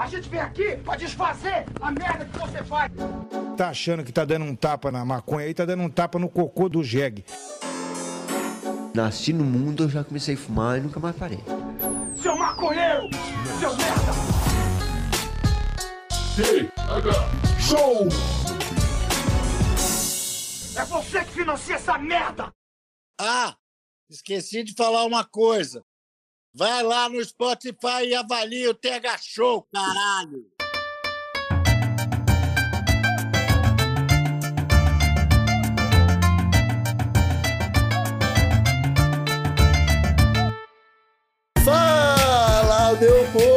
A gente vem aqui pra desfazer a merda que você faz. Tá achando que tá dando um tapa na maconha aí, tá dando um tapa no cocô do jegue. Nasci no mundo, eu já comecei a fumar e nunca mais parei. Seu maconheiro! Seu merda! Show! É você que financia essa merda! Ah, esqueci de falar uma coisa. Vai lá no Spotify e avalia o TH Show, caralho! Fala, meu povo!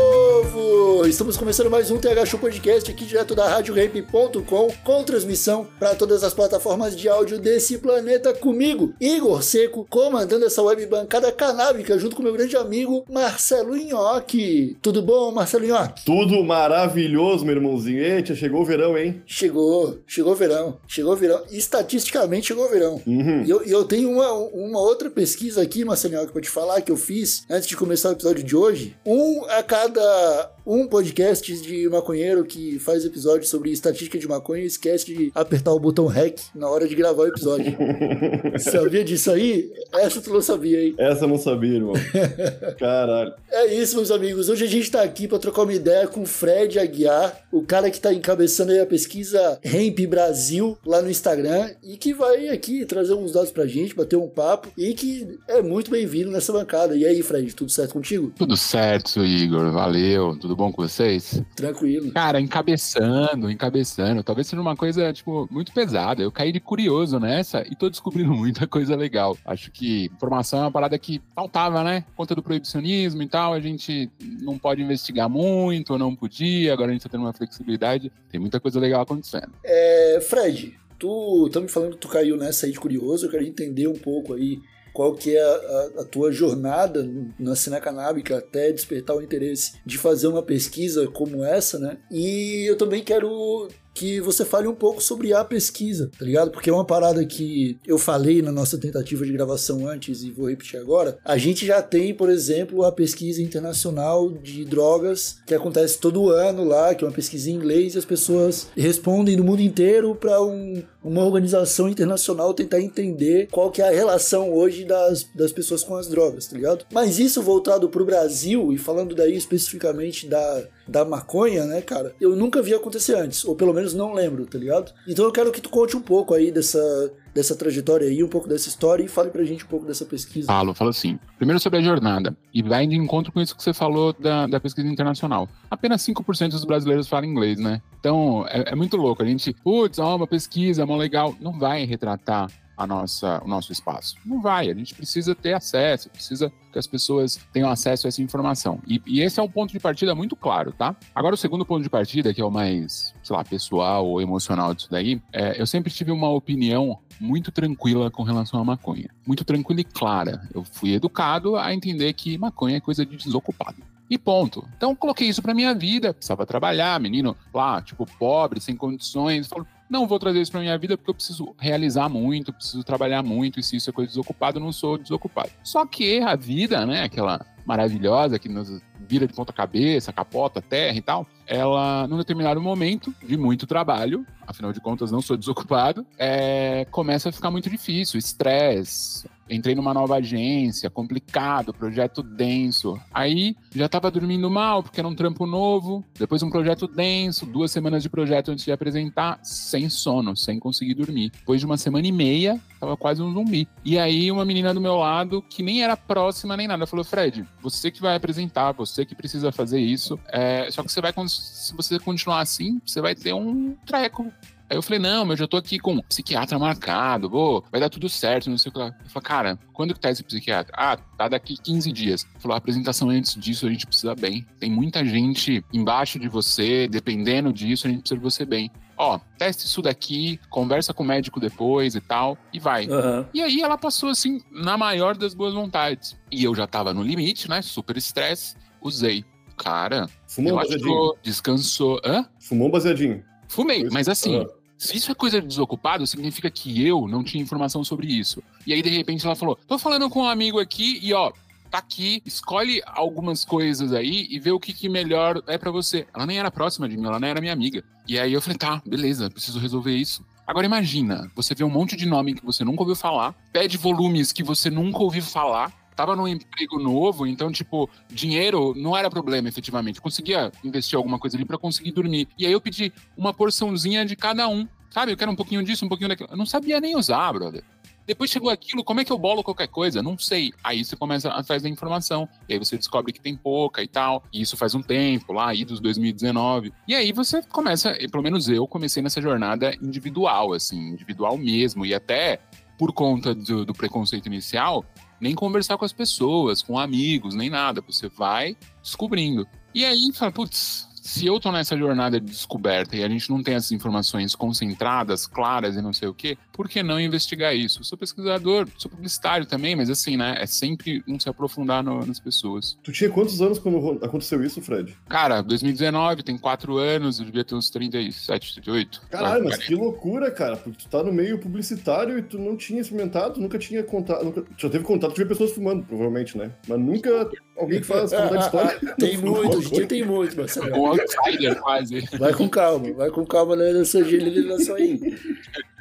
Estamos começando mais um TH Show Podcast aqui direto da RadioRamp.com com transmissão para todas as plataformas de áudio desse planeta comigo, Igor Seco, comandando essa web bancada canábica junto com meu grande amigo Marcelo Nhoque. Tudo bom, Marcelo Nhoque? Tudo maravilhoso, meu irmãozinho. Eita, chegou o verão, hein? Chegou, chegou o verão, chegou o verão. Estatisticamente chegou o verão. Uhum. E eu, eu tenho uma, uma outra pesquisa aqui, Marcelinho, que eu te falar, que eu fiz antes de começar o episódio de hoje. Um a cada um podcast de maconheiro que faz episódio sobre estatística de maconha esquece de apertar o botão REC na hora de gravar o episódio. sabia disso aí? Essa tu não sabia, hein? Essa eu não sabia, irmão. Caralho. É isso, meus amigos. Hoje a gente tá aqui para trocar uma ideia com o Fred Aguiar, o cara que tá encabeçando aí a pesquisa Hemp Brasil lá no Instagram e que vai aqui trazer uns dados pra gente, bater um papo e que é muito bem-vindo nessa bancada. E aí, Fred, tudo certo contigo? Tudo certo, Igor. Valeu. Tudo bom com vocês? Tranquilo. Cara, encabeçando, encabeçando. Talvez seja uma coisa, tipo, muito pesada. Eu caí de curioso nessa e tô descobrindo muita coisa legal. Acho que informação é uma parada que faltava, né? Por conta do proibicionismo e tal, a gente não pode investigar muito, ou não podia, agora a gente tá tendo uma flexibilidade. Tem muita coisa legal acontecendo. É, Fred, tu tá me falando que tu caiu nessa aí de curioso, eu quero entender um pouco aí qual que é a, a, tua jornada na cena canábica até despertar o interesse de fazer uma pesquisa como essa, né? E eu também quero que você fale um pouco sobre a pesquisa, tá ligado? Porque é uma parada que eu falei na nossa tentativa de gravação antes e vou repetir agora. A gente já tem, por exemplo, a pesquisa internacional de drogas que acontece todo ano lá, que é uma pesquisa em inglês e as pessoas respondem do mundo inteiro para um, uma organização internacional tentar entender qual que é a relação hoje das, das pessoas com as drogas, tá ligado? Mas isso voltado pro Brasil e falando daí especificamente da da maconha, né, cara? Eu nunca vi acontecer antes, ou pelo menos não lembro, tá ligado? Então eu quero que tu conte um pouco aí dessa, dessa trajetória aí, um pouco dessa história e fale pra gente um pouco dessa pesquisa. Falo, falo assim. Primeiro sobre a jornada, e vai de encontro com isso que você falou da, da pesquisa internacional. Apenas 5% dos brasileiros falam inglês, né? Então é, é muito louco. A gente, putz, ó, uma pesquisa, mó legal. Não vai retratar a nossa, o nosso espaço. Não vai, a gente precisa ter acesso, precisa que as pessoas tenham acesso a essa informação. E, e, esse é um ponto de partida muito claro, tá? Agora, o segundo ponto de partida, que é o mais, sei lá, pessoal ou emocional disso daí, é, eu sempre tive uma opinião muito tranquila com relação à maconha. Muito tranquila e clara. Eu fui educado a entender que maconha é coisa de desocupado. E ponto. Então, coloquei isso pra minha vida. Precisava trabalhar, menino lá, tipo, pobre, sem condições. Falo, não vou trazer isso pra minha vida porque eu preciso realizar muito, preciso trabalhar muito, e se isso é coisa desocupado, eu não sou desocupado. Só que a vida, né, aquela maravilhosa que nos vira de ponta cabeça, capota, terra e tal, ela, num determinado momento de muito trabalho, afinal de contas não sou desocupado, é, começa a ficar muito difícil, estresse, entrei numa nova agência, complicado, projeto denso. Aí já tava dormindo mal, porque era um trampo novo. Depois um projeto denso, duas semanas de projeto antes de apresentar, sem sono, sem conseguir dormir. Depois de uma semana e meia, tava quase um zumbi. E aí uma menina do meu lado, que nem era próxima nem nada, falou: Fred, você que vai apresentar, você que precisa fazer isso. É, só que você vai, se você continuar assim, você vai ter um treco Aí eu falei, não, mas eu já tô aqui com um psiquiatra marcado, vou, vai dar tudo certo, não sei o que lá. Eu falei, cara, quando que tá esse psiquiatra? Ah, tá daqui 15 dias. Ele falou, a apresentação antes disso a gente precisa bem. Tem muita gente embaixo de você, dependendo disso, a gente precisa de você bem. Ó, teste isso daqui, conversa com o médico depois e tal, e vai. Uhum. E aí ela passou assim, na maior das boas vontades. E eu já tava no limite, né? Super estresse, usei. Cara, Fumou um baseadinho? descansou. Hã? Fumou um baseadinho? Fumei, mas assim, Ah. Se isso é coisa de desocupado, significa que eu não tinha informação sobre isso. E aí, de repente, ela falou: tô falando com um amigo aqui e ó, tá aqui, escolhe algumas coisas aí e vê o que, que melhor é para você. Ela nem era próxima de mim, ela nem era minha amiga. E aí eu falei, tá, beleza, preciso resolver isso. Agora imagina, você vê um monte de nome que você nunca ouviu falar, pede volumes que você nunca ouviu falar, tava num emprego novo, então, tipo, dinheiro não era problema, efetivamente. Conseguia investir alguma coisa ali para conseguir dormir. E aí eu pedi uma porçãozinha de cada um. Sabe, eu quero um pouquinho disso, um pouquinho daquilo. Eu não sabia nem usar, brother. Depois chegou aquilo, como é que eu bolo qualquer coisa? Não sei. Aí você começa atrás da informação. E aí você descobre que tem pouca e tal. E isso faz um tempo, lá aí dos 2019. E aí você começa, pelo menos eu comecei nessa jornada individual, assim, individual mesmo. E até por conta do, do preconceito inicial, nem conversar com as pessoas, com amigos, nem nada. Você vai descobrindo. E aí fala, putz, se eu tô nessa jornada de descoberta e a gente não tem essas informações concentradas, claras e não sei o quê, por que não investigar isso? Eu sou pesquisador, sou publicitário também, mas assim, né? É sempre um se aprofundar no, nas pessoas. Tu tinha quantos anos quando aconteceu isso, Fred? Cara, 2019, tem quatro anos, eu devia ter uns 37, 38. Caralho, mas que loucura, cara. Porque tu tá no meio publicitário e tu não tinha experimentado, nunca tinha contato. Nunca... Já teve contato, de pessoas fumando, provavelmente, né? Mas nunca alguém que faz contar história. tem muito, a gente tem muito, Marcelo. Um outsider, quase. Vai com calma, vai com calma nessa gelificação aí.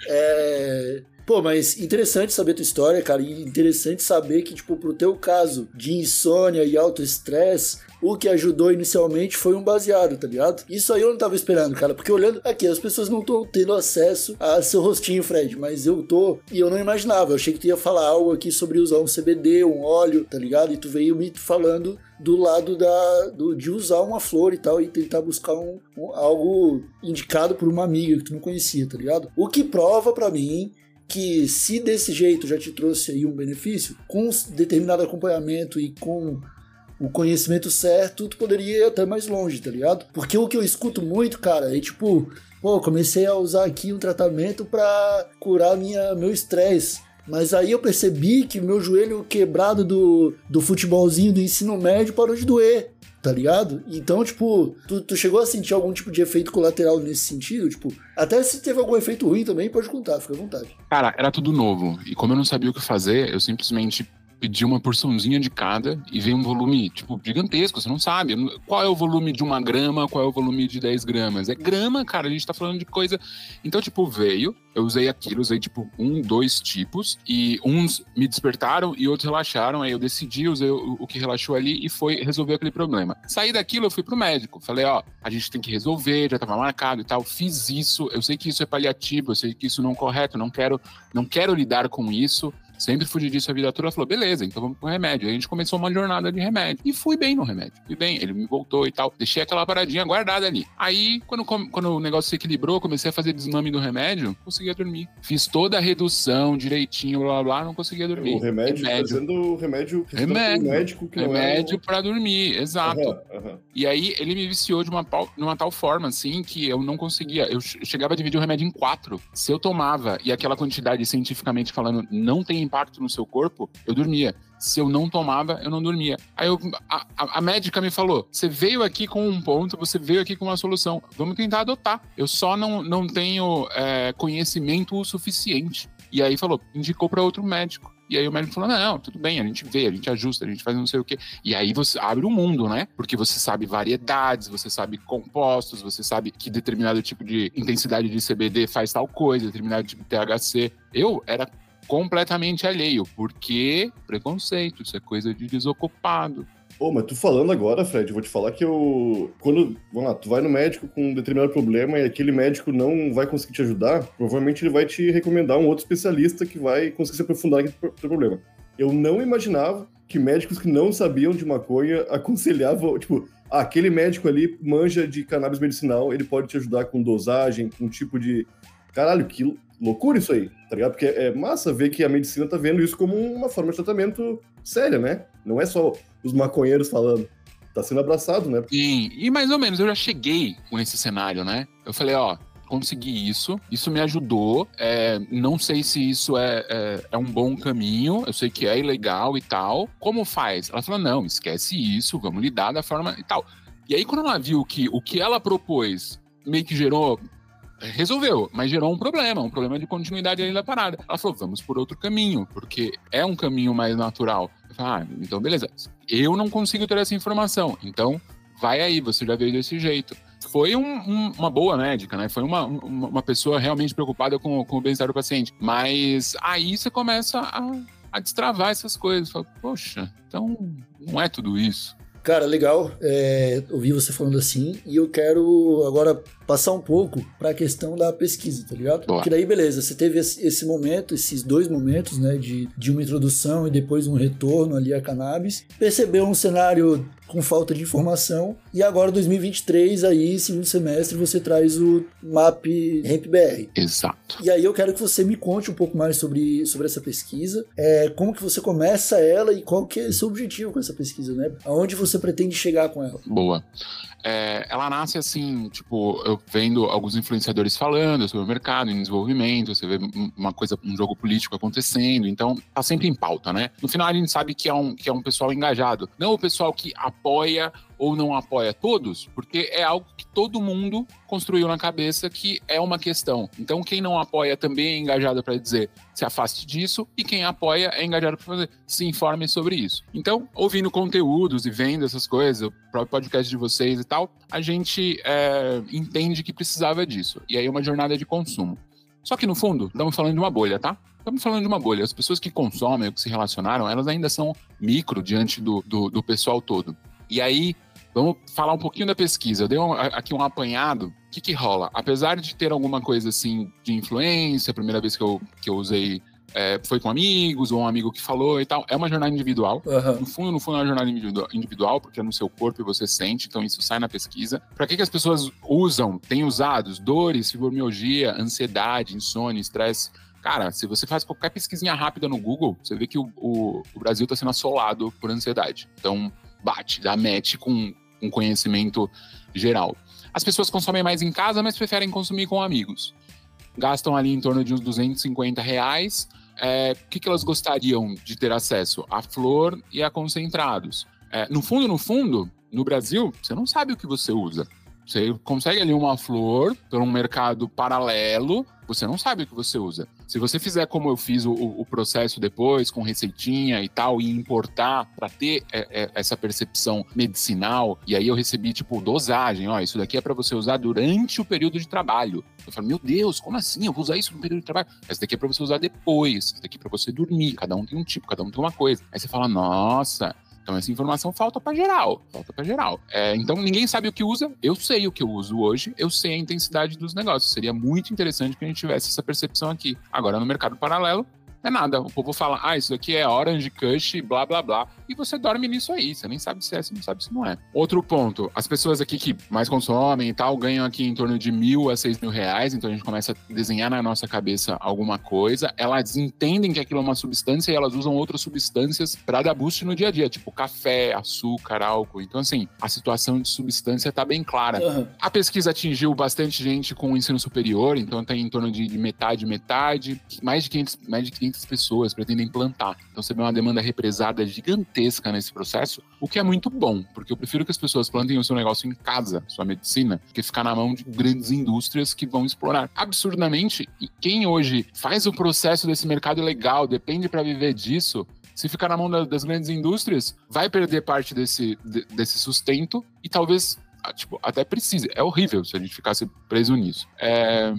É... 呃 Pô, mas interessante saber tua história, cara, e interessante saber que, tipo, pro teu caso de insônia e autoestresse, o que ajudou inicialmente foi um baseado, tá ligado? Isso aí eu não tava esperando, cara, porque olhando aqui, as pessoas não estão tendo acesso a seu rostinho, Fred, mas eu tô, e eu não imaginava, eu achei que tu ia falar algo aqui sobre usar um CBD, um óleo, tá ligado? E tu veio me falando do lado da, do, de usar uma flor e tal e tentar buscar um, um, algo indicado por uma amiga que tu não conhecia, tá ligado? O que prova para mim que se desse jeito já te trouxe aí um benefício, com determinado acompanhamento e com o conhecimento certo, tu poderia ir até mais longe, tá ligado? Porque o que eu escuto muito, cara, é tipo, pô, comecei a usar aqui um tratamento para curar minha, meu estresse. Mas aí eu percebi que meu joelho quebrado do, do futebolzinho do ensino médio parou de doer, tá ligado? Então, tipo, tu, tu chegou a sentir algum tipo de efeito colateral nesse sentido? Tipo, até se teve algum efeito ruim também, pode contar, fica à vontade. Cara, era tudo novo. E como eu não sabia o que fazer, eu simplesmente pedir uma porçãozinha de cada e veio um volume, tipo, gigantesco, você não sabe qual é o volume de uma grama, qual é o volume de 10 gramas. É grama, cara, a gente tá falando de coisa. Então, tipo, veio, eu usei aquilo, usei, tipo, um, dois tipos, e uns me despertaram e outros relaxaram. Aí eu decidi, usei o, o que relaxou ali e foi resolver aquele problema. Saí daquilo, eu fui pro médico. Falei, ó, a gente tem que resolver, já tava marcado e tal. Fiz isso, eu sei que isso é paliativo, eu sei que isso não é correto, não quero, não quero lidar com isso sempre fugi disso a vida toda. Ela falou, beleza, então vamos pro remédio. Aí a gente começou uma jornada de remédio. E fui bem no remédio. Fui bem, ele me voltou e tal. Deixei aquela paradinha guardada ali. Aí, quando, quando o negócio se equilibrou, comecei a fazer desmame do remédio, conseguia dormir. Fiz toda a redução direitinho, blá blá, não conseguia dormir. O remédio, remédio. fazendo remédio, remédio médico que remédio não é... pra dormir, exato. Uhum, uhum. E aí ele me viciou de uma, uma tal forma, assim, que eu não conseguia. Eu chegava a dividir o remédio em quatro. Se eu tomava, e aquela quantidade cientificamente falando não tem impacto no seu corpo, eu dormia. Se eu não tomava, eu não dormia. Aí eu, a, a, médica me falou: você veio aqui com um ponto, você veio aqui com uma solução. Vamos tentar adotar. Eu só não, não tenho é, conhecimento o suficiente. E aí falou, indicou para outro médico. E aí o médico falou: não, tudo bem, a gente vê, a gente ajusta, a gente faz não sei o quê. E aí você abre o mundo, né? Porque você sabe variedades, você sabe compostos, você sabe que determinado tipo de intensidade de CBD faz tal coisa, determinado tipo de THC. Eu era completamente alheio, porque preconceito, isso é coisa de desocupado. Pô, mas tu falando agora, Fred, vou te falar que eu. Quando. Vamos lá, tu vai no médico com um determinado problema e aquele médico não vai conseguir te ajudar, provavelmente ele vai te recomendar um outro especialista que vai conseguir se aprofundar naquele problema. Eu não imaginava que médicos que não sabiam de maconha aconselhavam, tipo, ah, aquele médico ali manja de cannabis medicinal, ele pode te ajudar com dosagem, com tipo de. Caralho, que loucura isso aí, tá ligado? Porque é massa ver que a medicina tá vendo isso como uma forma de tratamento séria, né? Não é só os maconheiros falando. Tá sendo abraçado, né? Sim, e mais ou menos eu já cheguei com esse cenário, né? Eu falei, ó, consegui isso, isso me ajudou. É, não sei se isso é, é, é, um bom caminho, eu sei que é ilegal e tal. Como faz? Ela falou: não, esquece isso, vamos lidar da forma e tal. E aí, quando ela viu que o que ela propôs meio que gerou resolveu, mas gerou um problema, um problema de continuidade ali da parada. Ela falou, vamos por outro caminho, porque é um caminho mais natural. Ah, então beleza. Eu não consigo ter essa informação. Então, vai aí, você já veio desse jeito. Foi um, um, uma boa médica, né? Foi uma, uma, uma pessoa realmente preocupada com, com o bem-estar do paciente. Mas aí você começa a, a destravar essas coisas. Fala, Poxa, então não é tudo isso. Cara, legal é, ouvir você falando assim. E eu quero agora passar um pouco para a questão da pesquisa, tá ligado? Boa. Porque daí, beleza, você teve esse, momento, esses dois momentos, né, de, de uma introdução e depois um retorno ali a cannabis. Percebeu um cenário com falta de informação. E agora, 2023, aí, segundo semestre, você traz o MAP Hemp BR. Exato. E aí eu quero que você me conte um pouco mais sobre, sobre essa pesquisa, é, como que você começa ela e qual que é o seu objetivo com essa pesquisa, né? Aonde você pretende chegar com ela? Boa. É, ela nasce assim, tipo, eu vendo alguns influenciadores falando sobre o mercado em desenvolvimento, você vê uma coisa, um jogo político acontecendo, então tá sempre em pauta, né? No final a gente sabe que é um, que é um pessoal engajado, não o pessoal que apoia ou não apoia todos, porque é algo que todo mundo construiu na cabeça que é uma questão. Então, quem não apoia também é engajado para dizer se afaste disso, e quem apoia é engajado para fazer se informe sobre isso. Então, ouvindo conteúdos e vendo essas coisas, o próprio podcast de vocês e tal, a gente é, entende que precisava disso. E aí, é uma jornada de consumo. Só que no fundo, estamos falando de uma bolha, tá? Estamos falando de uma bolha. As pessoas que consomem que se relacionaram, elas ainda são micro diante do, do, do pessoal todo. E aí, Vamos falar um pouquinho da pesquisa. Eu dei um, aqui um apanhado. O que, que rola? Apesar de ter alguma coisa assim de influência, a primeira vez que eu, que eu usei é, foi com amigos, ou um amigo que falou e tal. É uma jornada individual. Uhum. No fundo, no fundo, é uma jornada individual, porque é no seu corpo e você sente, então isso sai na pesquisa. Para que, que as pessoas usam, têm usado? Dores, fibromialgia, ansiedade, insônia, estresse. Cara, se você faz qualquer pesquisinha rápida no Google, você vê que o, o, o Brasil está sendo assolado por ansiedade. Então, bate, dá match com, um conhecimento geral. As pessoas consomem mais em casa, mas preferem consumir com amigos. Gastam ali em torno de uns 250 reais. É, o que, que elas gostariam de ter acesso? A flor e a concentrados. É, no fundo, no fundo, no Brasil, você não sabe o que você usa. Você consegue ali uma flor por um mercado paralelo, você não sabe o que você usa. Se você fizer como eu fiz o, o processo depois, com receitinha e tal, e importar para ter é, é, essa percepção medicinal, e aí eu recebi, tipo, dosagem, ó, isso daqui é para você usar durante o período de trabalho. Eu falo, meu Deus, como assim? Eu vou usar isso no período de trabalho? Essa daqui é para você usar depois, essa daqui é para você dormir. Cada um tem um tipo, cada um tem uma coisa. Aí você fala, nossa, então essa informação falta para geral, falta para geral. É, então ninguém sabe o que usa. Eu sei o que eu uso hoje, eu sei a intensidade dos negócios. Seria muito interessante que a gente tivesse essa percepção aqui. Agora no mercado paralelo é nada. O povo fala, ah, isso aqui é Orange Kush, blá blá blá. E você dorme nisso aí. Você nem sabe se é, você não sabe se não é. Outro ponto: as pessoas aqui que mais consomem e tal ganham aqui em torno de mil a seis mil reais. Então a gente começa a desenhar na nossa cabeça alguma coisa. Elas entendem que aquilo é uma substância e elas usam outras substâncias para dar boost no dia a dia, tipo café, açúcar, álcool. Então, assim, a situação de substância tá bem clara. Uhum. A pesquisa atingiu bastante gente com o ensino superior, então tem em torno de metade, metade. Mais de 500, mais de 500 pessoas pretendem plantar. Então você vê uma demanda represada gigantesca nesse processo, o que é muito bom, porque eu prefiro que as pessoas plantem o seu negócio em casa, sua medicina, que ficar na mão de grandes indústrias que vão explorar absurdamente. E quem hoje faz o processo desse mercado legal, depende para viver disso, se ficar na mão das grandes indústrias, vai perder parte desse, desse sustento e talvez tipo, até precise. É horrível se a gente ficasse preso nisso. É...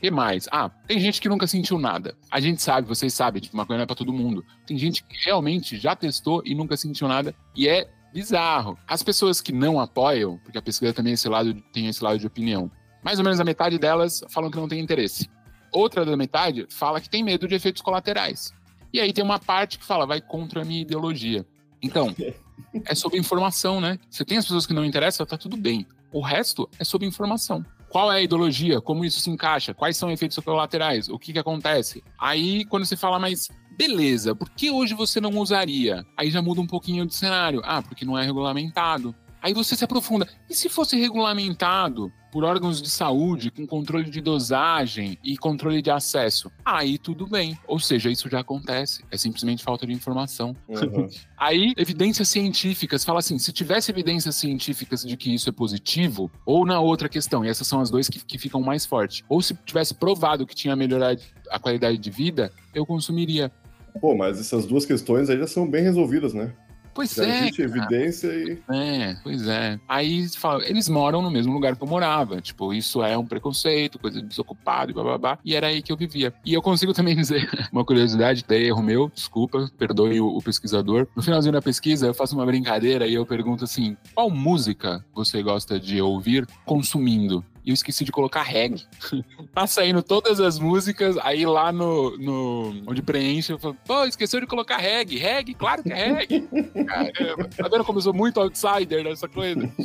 que mais? Ah, tem gente que nunca sentiu nada. A gente sabe, vocês sabem, tipo, maconha não é pra todo mundo. Tem gente que realmente já testou e nunca sentiu nada. E é bizarro. As pessoas que não apoiam, porque a pesquisa também esse lado, tem esse lado de opinião, mais ou menos a metade delas falam que não tem interesse. Outra da metade fala que tem medo de efeitos colaterais. E aí tem uma parte que fala, vai contra a minha ideologia. Então, é sobre informação, né? Você tem as pessoas que não interessam, tá tudo bem. O resto é sobre informação. Qual é a ideologia? Como isso se encaixa? Quais são os efeitos colaterais? O que, que acontece? Aí, quando você fala, mas beleza, por que hoje você não usaria? Aí já muda um pouquinho de cenário. Ah, porque não é regulamentado. Aí você se aprofunda. E se fosse regulamentado por órgãos de saúde com controle de dosagem e controle de acesso? Aí tudo bem. Ou seja, isso já acontece. É simplesmente falta de informação. Uhum. Aí, evidências científicas, fala assim: se tivesse evidências científicas de que isso é positivo, ou na outra questão, e essas são as duas que, que ficam mais fortes, ou se tivesse provado que tinha melhorado a qualidade de vida, eu consumiria Pô, mas essas duas questões aí já são bem resolvidas, né? Pois Já é. existe cara. evidência e. É, pois é. Aí fala, eles moram no mesmo lugar que eu morava. Tipo, isso é um preconceito, coisa de desocupado e bababá. E era aí que eu vivia. E eu consigo também dizer uma curiosidade, até erro meu, desculpa, perdoe o, o pesquisador. No finalzinho da pesquisa, eu faço uma brincadeira e eu pergunto assim: qual música você gosta de ouvir consumindo? E eu esqueci de colocar reggae. tá saindo todas as músicas, aí lá no, no onde preenche, eu falo, pô, esqueceu de colocar reggae. Reggae, claro que é reggae. Caramba, tá vendo como eu sou muito outsider nessa coisa?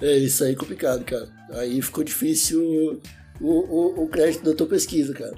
É, isso aí é complicado, cara. Aí ficou difícil o, o, o crédito da tua pesquisa, cara.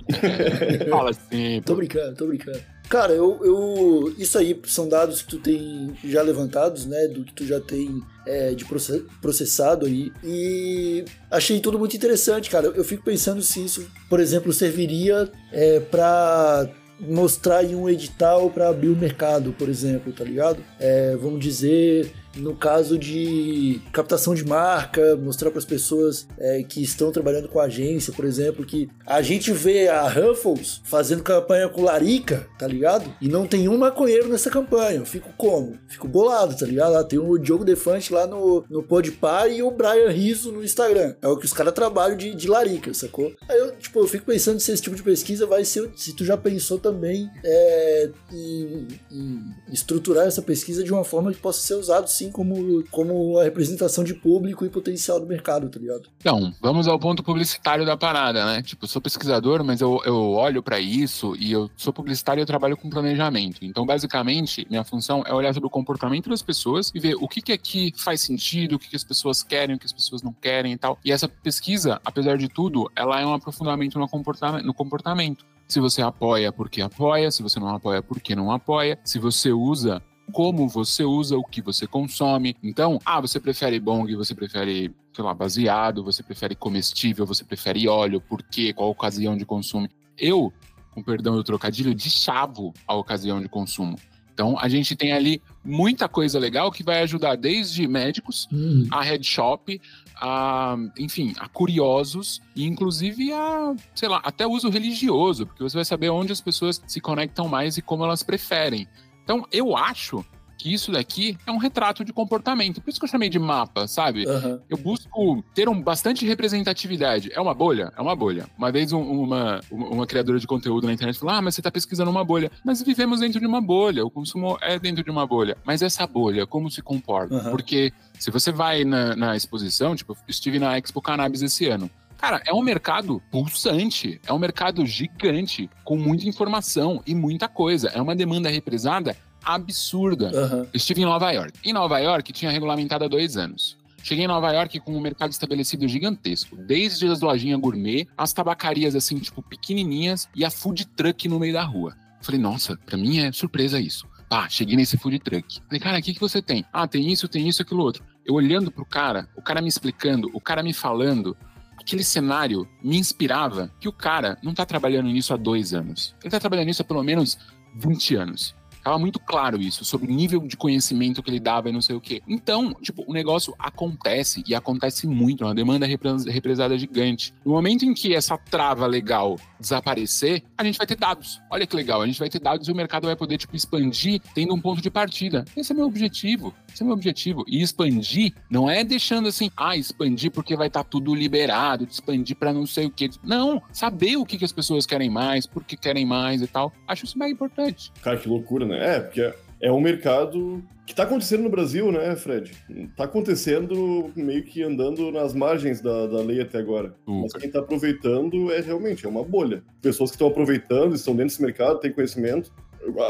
Fala assim, Tô brincando, tô brincando. Cara, eu, eu. Isso aí são dados que tu tem já levantados, né? Do que tu já tem é, de proce- processado aí. E achei tudo muito interessante, cara. Eu fico pensando se isso, por exemplo, serviria é, para mostrar em um edital para abrir o mercado, por exemplo, tá ligado? É, vamos dizer, no caso de captação de marca, mostrar para as pessoas é, que estão trabalhando com a agência, por exemplo, que a gente vê a Ruffles fazendo campanha com Larica, tá ligado? E não tem um maconheiro nessa campanha. Eu fico como? Fico bolado, tá ligado? Lá tem o Diogo Defante lá no, no Podpah e o Brian Rizzo no Instagram. É o que os caras trabalham de, de Larica, sacou? Aí eu, tipo, eu fico pensando se esse tipo de pesquisa vai ser, se tu já pensou também é, em, em estruturar essa pesquisa de uma forma que possa ser usado sim como, como a representação de público e potencial do mercado, tá ligado? Então, vamos ao ponto publicitário da parada, né? Tipo, sou pesquisador, mas eu, eu olho pra isso e eu sou publicitário e eu trabalho com planejamento. Então, basicamente, minha função é olhar sobre o comportamento das pessoas e ver o que, que aqui faz sentido, o que, que as pessoas querem, o que as pessoas não querem e tal. E essa pesquisa, apesar de tudo, ela é um aprofundamento no comportamento. No comportamento. Se você apoia, porque apoia. Se você não apoia, porque não apoia. Se você usa como você usa, o que você consome. Então, ah, você prefere bong, você prefere, sei lá, baseado, você prefere comestível, você prefere óleo, por quê, qual a ocasião de consumo. Eu, com perdão do trocadilho, chavo a ocasião de consumo. Então, a gente tem ali muita coisa legal que vai ajudar desde médicos a head shop, a, enfim, a curiosos e inclusive a, sei lá, até uso religioso, porque você vai saber onde as pessoas se conectam mais e como elas preferem. Então, eu acho que isso daqui é um retrato de comportamento. Por isso que eu chamei de mapa, sabe? Aham. Eu busco ter um, bastante representatividade. É uma bolha? É uma bolha. Uma vez um- uma, uma, criadora de conteúdo na internet falou: Ah, mas você está pesquisando uma bolha. Mas vivemos dentro de uma bolha. O consumo é dentro de uma bolha. Mas essa bolha, como se comporta? Aham. Porque se você vai na, na exposição, tipo, eu estive na Expo Cannabis esse ano. Cara, é um mercado pulsante, é um mercado gigante, com muita informação e muita coisa. É uma demanda represada absurda. Eu estive em Nova York. Em Nova York tinha regulamentado há dois anos. Cheguei em Nova York com um mercado estabelecido gigantesco, desde as lojinhas gourmet, as tabacarias assim, tipo, pequenininhas e a food truck no meio da rua. Falei, nossa, pra mim é surpresa isso. Pá, cheguei nesse food truck. Falei, cara, o que, que você tem? Ah, tem isso, tem isso, aquilo outro. Eu olhando pro cara, o cara me explicando, o cara me falando, aquele cenário me inspirava que o cara não tá trabalhando nisso há dois anos. Ele tá trabalhando nisso há pelo menos 20 anos. Tava muito claro isso, sobre o nível de conhecimento que ele dava e não sei o quê. Então, tipo, o negócio acontece e acontece muito, é uma demanda repres- represada gigante. No momento em que essa trava legal desaparecer, a gente vai ter dados. Olha que legal, a gente vai ter dados e o mercado vai poder, tipo, expandir tendo um ponto de partida. Esse é meu objetivo. Esse é meu objetivo. E expandir não é deixando assim, ah, expandir porque vai estar tudo liberado, expandir para não sei o quê. Não, saber o que, que as pessoas querem mais, por que querem mais e tal. Acho isso bem importante. Cara, que loucura, né? É, porque é um mercado que tá acontecendo no Brasil, né, Fred? Tá acontecendo meio que andando nas margens da, da lei até agora. Mas quem tá aproveitando é realmente é uma bolha. Pessoas que estão aproveitando, estão dentro desse mercado, têm conhecimento.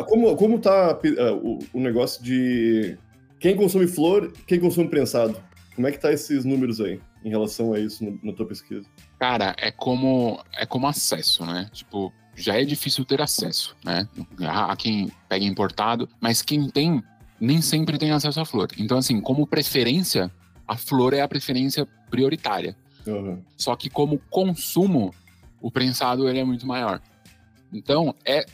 Como, como tá eh, o, o negócio de quem consome flor, quem consome prensado? Como é que tá esses números aí em relação a isso no- na tua pesquisa? Cara, é como é como acesso, né? Tipo, já é difícil ter acesso, né? Há há quem pega importado, mas quem tem nem sempre tem acesso à flor. Então, assim, como preferência, a flor é a preferência prioritária. Aham. Só que como consumo, o prensado ele é muito maior. Então, é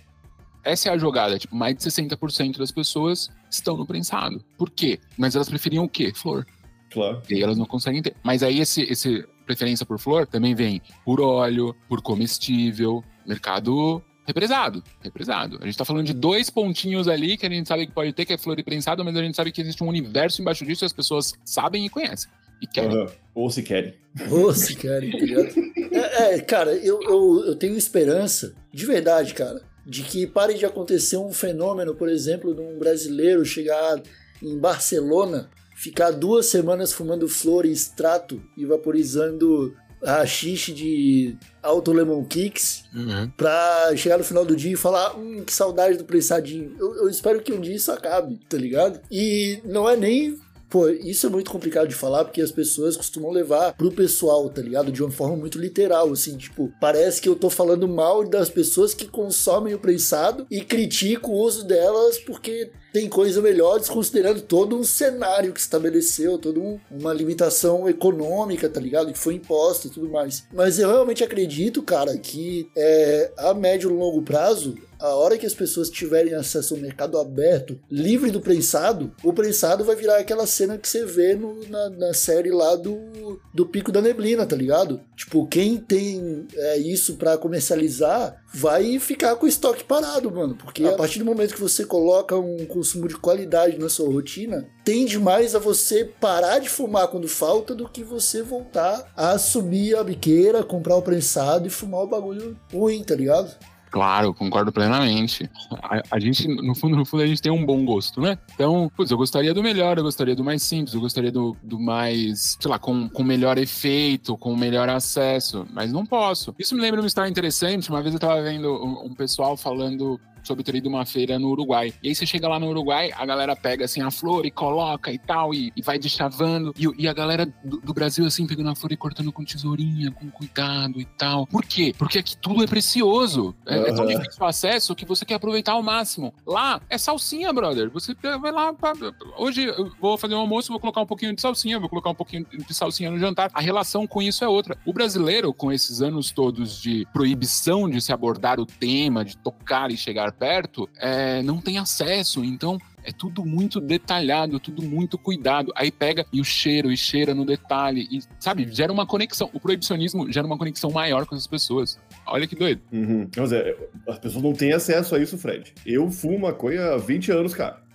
essa é a jogada, tipo, mais de 60% das pessoas estão no prensado. Por quê? Mas elas preferiam o quê? Flor. Claro. E elas não conseguem ter. Mas aí esse, esse preferência por flor também vem por óleo, por comestível, mercado represado, represado. A gente tá falando de dois pontinhos ali que a gente sabe que pode ter, que é flor e prensado, mas a gente sabe que existe um universo embaixo disso e as pessoas sabem e conhecem. E querem. Aham. Ou se querem. Ô, se querem, tá? É, é, cara, eu, eu, eu tenho esperança, de verdade, cara, de que pare de acontecer um fenômeno, por exemplo, de um brasileiro chegar em Barcelona, ficar duas semanas fumando flor e extrato e vaporizando rachixe de Alto Lemon Kicks Uhum. pra chegar no final do dia e falar, hum, que saudade do prensadinho. Eu, eu espero que um dia isso acabe, tá ligado? E não é nem. Pô, isso é muito complicado de falar porque as pessoas costumam levar pro pessoal, tá ligado? De uma forma muito literal, assim, tipo, parece que eu tô falando mal das pessoas que consomem o prensado e critico o uso delas porque tem coisa melhor, desconsiderando todo um cenário que estabeleceu, toda um- uma limitação econômica, tá ligado? Que foi imposta e tudo mais. Mas eu realmente acredito, cara, que é, a médio e longo prazo, a hora que as pessoas tiverem acesso ao mercado aberto, livre do prensado, o prensado vai virar aquela cena que você vê no- na, na série lá do, do Pico da Neblina, tá ligado? Tipo, quem tem é, isso pra comercializar vai ficar com o estoque parado, mano. Porque a partir do momento que você coloca um consumo de qualidade na sua rotina, tende mais a você parar de fumar quando falta do que você voltar a assumir a biqueira, comprar o prensado e fumar o bagulho ruim, tá ligado? Claro, concordo plenamente. A, a gente, no fundo, no fundo, a gente tem um bom gosto, né? Então, putz, eu gostaria do melhor, eu gostaria do mais simples, eu gostaria do, do mais, sei lá, com, com melhor efeito, com melhor acesso, mas não posso. Isso me lembra uma história interessante. Uma vez eu tava vendo um, um pessoal falando sobre ter ido uma feira no Uruguai. E aí você chega lá no Uruguai, a galera pega assim a flor e coloca e tal, e, e vai deschavando. E, e a galera do, do Brasil, assim, pegando a flor e cortando com tesourinha, com cuidado e tal. Por quê? Porque aqui tudo é precioso. É, é tão difícil o acesso que você quer aproveitar ao máximo. Lá é salsinha, brother. Você vai lá. pá, Hoje eu vou fazer um almoço, vou colocar um pouquinho de salsinha, vou colocar um pouquinho de salsinha no jantar. A relação com isso é outra. O brasileiro, com esses anos todos de proibição de se abordar o tema, de tocar e chegar perto, é, não tem acesso. Então. É tudo muito detalhado, tudo muito cuidado. Aí pega e o cheiro, e cheira no detalhe. E, sabe, gera uma conexão. O proibicionismo gera uma conexão maior com as pessoas. Olha que doido. Uhum. Mas é, as pessoas não têm acesso a isso, Fred. Eu fumo maconha há 20 anos, cara.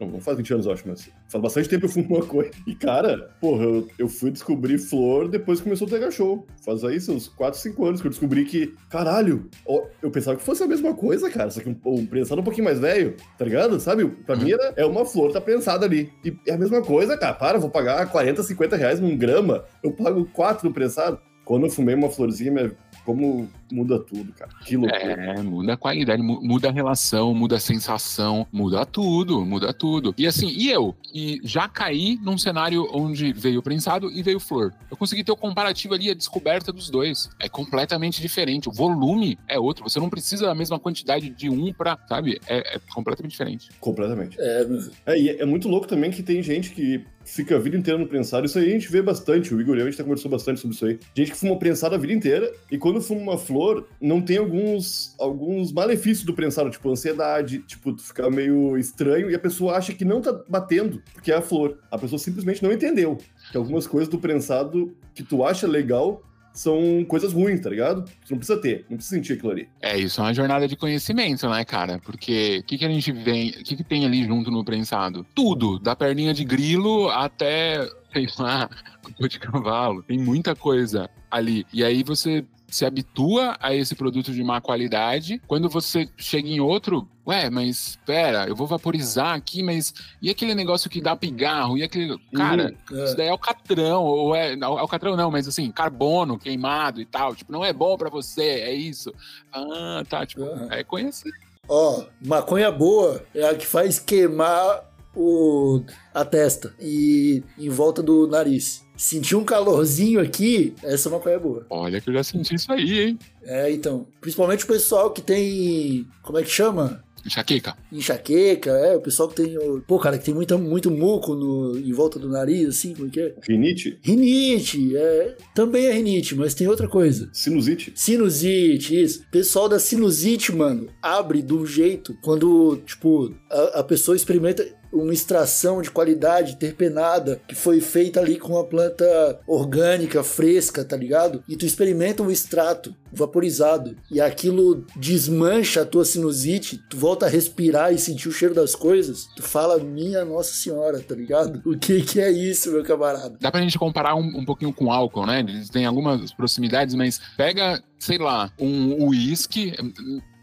Não, não faz 20 anos, eu acho, mas faz bastante tempo que eu fumo maconha. E, cara, porra, eu, eu fui descobrir flor depois que começou o Tega Show. Faz aí seus 4, 5 anos que eu descobri que, caralho, ó, eu pensava que fosse a mesma coisa, cara. Só que um, um prensado um pouquinho mais velho, tá ligado? Sabe? Pra mim era, é uma flor, tá prensada ali. E é a mesma coisa, cara. Para, eu vou pagar 40, 50 reais num grama. Eu pago 4 no prensado. Quando eu fumei uma florzinha, minha- como muda tudo, cara. Que loucura. É, muda a qualidade, mu- muda a relação, muda a sensação, muda tudo, muda tudo. E assim, e eu, que já caí num cenário onde veio prensado e veio flor. Eu consegui ter o comparativo ali, a descoberta dos dois. É completamente diferente. O volume é outro. Você não precisa da mesma quantidade de um pra, sabe? É, é completamente diferente. Completamente. É, É, e é muito louco também que tem gente que fica a vida inteira no prensado. Isso aí a gente vê bastante. O Igor e eu, a gente tá conversou bastante sobre isso aí. Gente que fuma prensado a vida inteira e quando fuma uma flor, não tem alguns, alguns malefícios do prensado, tipo ansiedade, tipo, tu ficar meio estranho e a pessoa acha que não tá batendo, porque é a flor. A pessoa simplesmente não entendeu que algumas coisas do prensado que tu acha legal são coisas ruins, tá ligado? Tu não precisa ter, não precisa sentir aquilo ali. É, isso é uma jornada de conhecimento, né, cara? Porque o que, que a gente vem. O que, que tem ali junto no prensado? Tudo, da perninha de grilo até, sei lá, cocô de cavalo. Tem muita coisa ali. E aí você se habitua a esse produto de má qualidade. Quando você chega em outro, ué, mas espera, eu vou vaporizar aqui, mas e aquele negócio que dá pigarro? E aquele. Cara, é. isso daí é o catrão, ou é. Não, é o catrão, não, mas assim, carbono queimado e tal. Tipo, não é bom pra você, é isso. Ah, tá. Tipo, Aham. é conhecer. Ó, maconha boa é a que faz queimar o, a testa e em volta do nariz. Sentir um calorzinho aqui, essa maconha é boa. Olha que eu já senti isso aí, hein? É, então. Principalmente o pessoal que tem. Como é que chama? Enxaqueca. Enxaqueca, é, o pessoal que tem. o- Pô, cara, que tem muita, muito muco no, em volta do nariz, assim, como é que é? Rinite, Rinite, é, também é rinite, mas tem outra coisa. sinusite. Sinusite, isso. Pessoal da sinusite, mano, abre um jeito quando, tipo, a, a pessoa experimenta. Uma extração de qualidade terpenada que foi feita ali com uma planta orgânica, fresca, tá ligado? E tu experimenta um extrato vaporizado e aquilo desmancha a tua sinusite, tu volta a respirar e sentir o cheiro das coisas, tu fala, minha Nossa Senhora, tá ligado? O que que é isso, meu camarada? Dá pra gente comparar um, um pouquinho com álcool, né? Eles têm algumas proximidades, mas pega, sei lá, um uísque,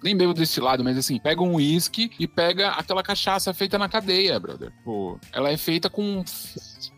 nem bebo desse lado, mas assim, pega um uísque e pega aquela cachaça feita na cadeia, brother. Pô, ela é feita com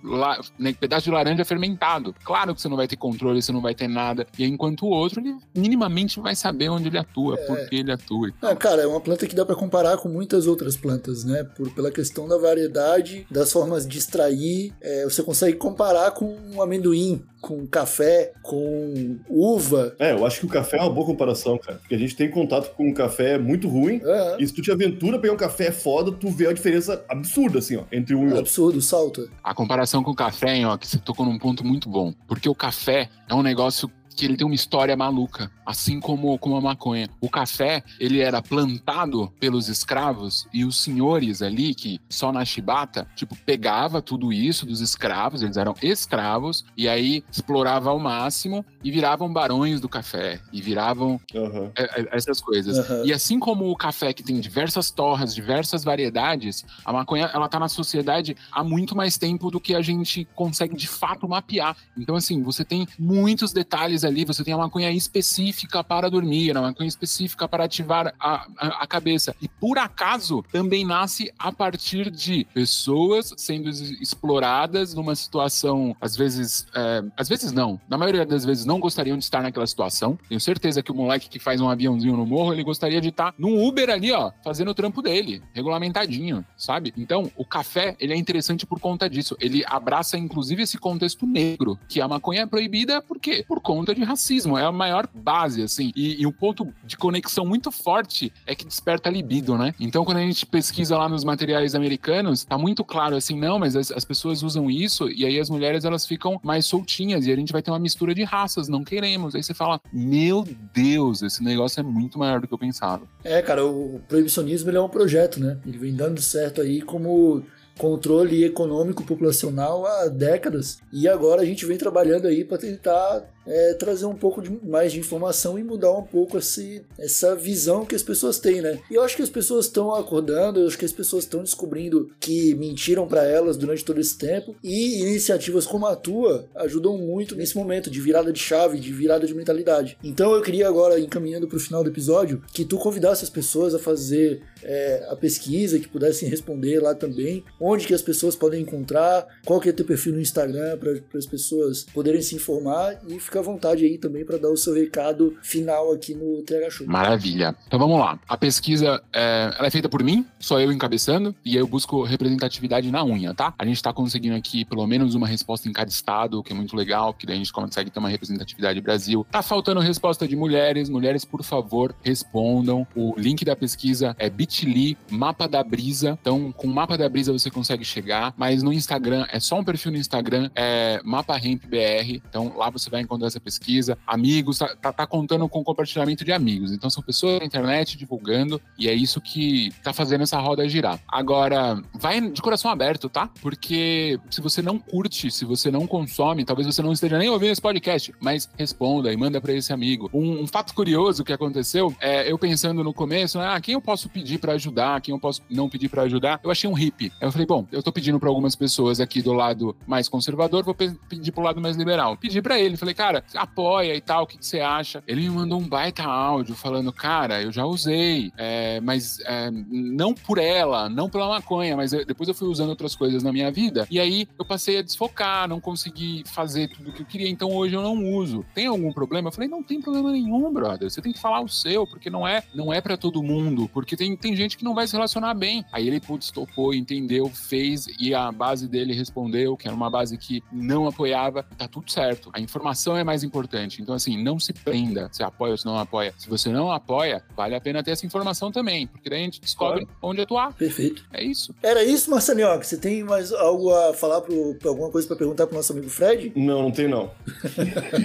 la, né, pedaço de laranja fermentado. Claro que você não vai ter controle, você não vai ter nada. E enquanto o outro, ele minimamente vai saber onde ele atua, é. por que ele atua. É, cara, é uma planta que dá para comparar com muitas outras plantas, né? Por, pela questão da variedade, das formas de extrair. É, você consegue comparar com um amendoim, com café, com uva. É, eu acho que o café é uma boa comparação, cara. Porque a gente tem contato com um café muito ruim. Uhum. E se tu te aventura pegar um café foda, tu vê a diferença absurda, assim, ó, entre um e outro. Absurdo, salta. A comparação com o café, hein, ó, que você tocou num ponto muito bom. Porque o café é um negócio que ele tem uma história maluca, assim como, como a maconha. O café, ele era plantado pelos escravos e os senhores ali, que só na chibata, tipo, pegava tudo isso dos escravos, eles eram escravos, e aí explorava ao máximo e viravam barões do café, e viravam uhum. essas coisas. Uhum. E assim como o café, que tem diversas torras, diversas variedades, a maconha, ela tá na sociedade há muito mais tempo do que a gente consegue de fato mapear. Então, assim, você tem muitos detalhes ali, você tem a maconha específica para dormir, a maconha específica para ativar a, a, a, cabeça. E por acaso também nasce a partir de pessoas sendo exploradas numa situação, às vezes, é, às vezes não, na maioria das vezes não gostariam de estar naquela situação. Tenho certeza que o moleque que faz um aviãozinho no morro, ele gostaria de estar num Uber ali, ó, fazendo o trampo dele, regulamentadinho, sabe? Então, o café, ele é interessante por conta disso. Ele abraça, inclusive, esse contexto negro, que a maconha é proibida por quê? Por conta de racismo, é a maior base, assim. E, e um ponto de conexão muito forte é que desperta libido, né? Então, quando a gente pesquisa lá nos materiais americanos, tá muito claro assim, não, mas as, as pessoas usam isso e aí as mulheres elas ficam mais soltinhas e a gente vai ter uma mistura de raças, não queremos. Aí você fala, meu Deus, esse negócio é muito maior do que eu pensava. É, cara, o proibicionismo ele é um projeto, né? Ele vem dando certo aí como controle econômico populacional há décadas e agora a gente vem trabalhando aí para tentar é, trazer um pouco de, mais de informação e mudar um pouco esse, essa visão que as pessoas têm, né? E eu acho que as pessoas estão acordando, eu acho que as pessoas estão descobrindo que mentiram para elas durante todo esse tempo e iniciativas como a tua ajudam muito nesse momento de virada de chave, de virada de mentalidade. Então eu queria agora, encaminhando para o final do episódio, que tu convidasse as pessoas a fazer é, a pesquisa, que pudessem responder lá também, onde que as pessoas podem encontrar, qual que é teu perfil no Instagram para as pessoas poderem se informar e ficar fica à vontade aí também para dar o seu recado final aqui no TH Show. Maravilha. Então vamos lá. A pesquisa é, ela é feita por mim, só eu encabeçando, e eu busco representatividade na unha, tá? A gente está conseguindo aqui pelo menos uma resposta em cada estado, o que é muito legal, que daí a gente consegue ter uma representatividade Brasil. Tá faltando resposta de mulheres. Mulheres, por favor, respondam. O link da pesquisa é bit.ly, mapa da brisa. Então, com o mapa da brisa você consegue chegar, mas no Instagram, é só um perfil no Instagram, é mapa BR. Então, lá você vai encontrar essa pesquisa, amigos, tá, tá, tá, contando com compartilhamento de amigos. Então são pessoas na internet divulgando e é isso que tá fazendo essa roda girar. Agora, vai de coração aberto, tá? Porque se você não curte, se você não consome, talvez você não esteja nem ouvindo esse podcast, mas responda e manda para esse amigo. Um, um, fato curioso que aconteceu é eu pensando no começo, ah, quem eu posso pedir para ajudar, quem eu posso não pedir para ajudar? Eu achei um hippie. Eu falei, bom, eu tô pedindo para algumas pessoas aqui do lado mais conservador, vou pedir pro lado mais liberal. Pedi para ele, falei, cara, cara, apoia e tal, o que, que, você acha? Ele me mandou um baita áudio falando, cara, eu já usei, é, mas é, não por ela, não pela maconha, mas eu, depois eu fui usando outras coisas na minha vida, e aí eu passei a desfocar, não consegui fazer tudo o que eu queria, então hoje eu não uso. Tem algum problema? Eu falei, não tem problema nenhum, brother, você tem que falar o seu, porque não é, não é para todo mundo, porque tem, tem gente que não vai se relacionar bem. Aí ele, putz, topou, entendeu, fez, e a base dele respondeu, que era uma base que não apoiava, tá tudo certo. A informação é é mais importante. Então, assim, não se prenda se apoia ou se não apoia. Se você não apoia, vale a pena ter essa informação também, porque daí a gente descobre claro. onde atuar. Perfeito. É isso. Era isso, Marcelinho? Você tem mais algo a falar, pro, alguma coisa para perguntar pro nosso amigo Fred? Não, não tem não.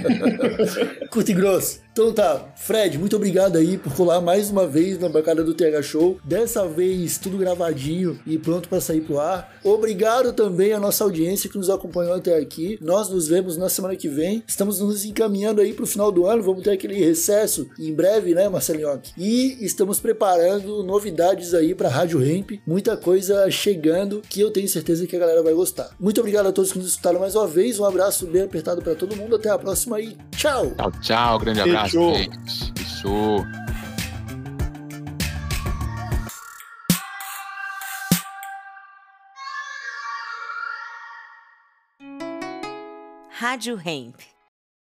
Curto e grosso. Então tá, Fred, muito obrigado aí por colar mais uma vez na bancada do TH Show. Dessa vez tudo gravadinho e pronto para sair pro ar. Obrigado também à nossa audiência que nos acompanhou até aqui. Nós nos vemos na semana que vem. Estamos nos encaminhando aí pro final do ano. Vamos ter aquele recesso em breve, né, Marcelinho? E estamos preparando novidades aí para Rádio Ramp. Muita coisa chegando que eu tenho certeza que a galera vai gostar. Muito obrigado a todos que nos escutaram mais uma vez. Um abraço bem apertado para todo mundo. Até a próxima e tchau. Tchau, tchau. Grande abraço, Fechou. gente. Fechou. Rádio Hemp.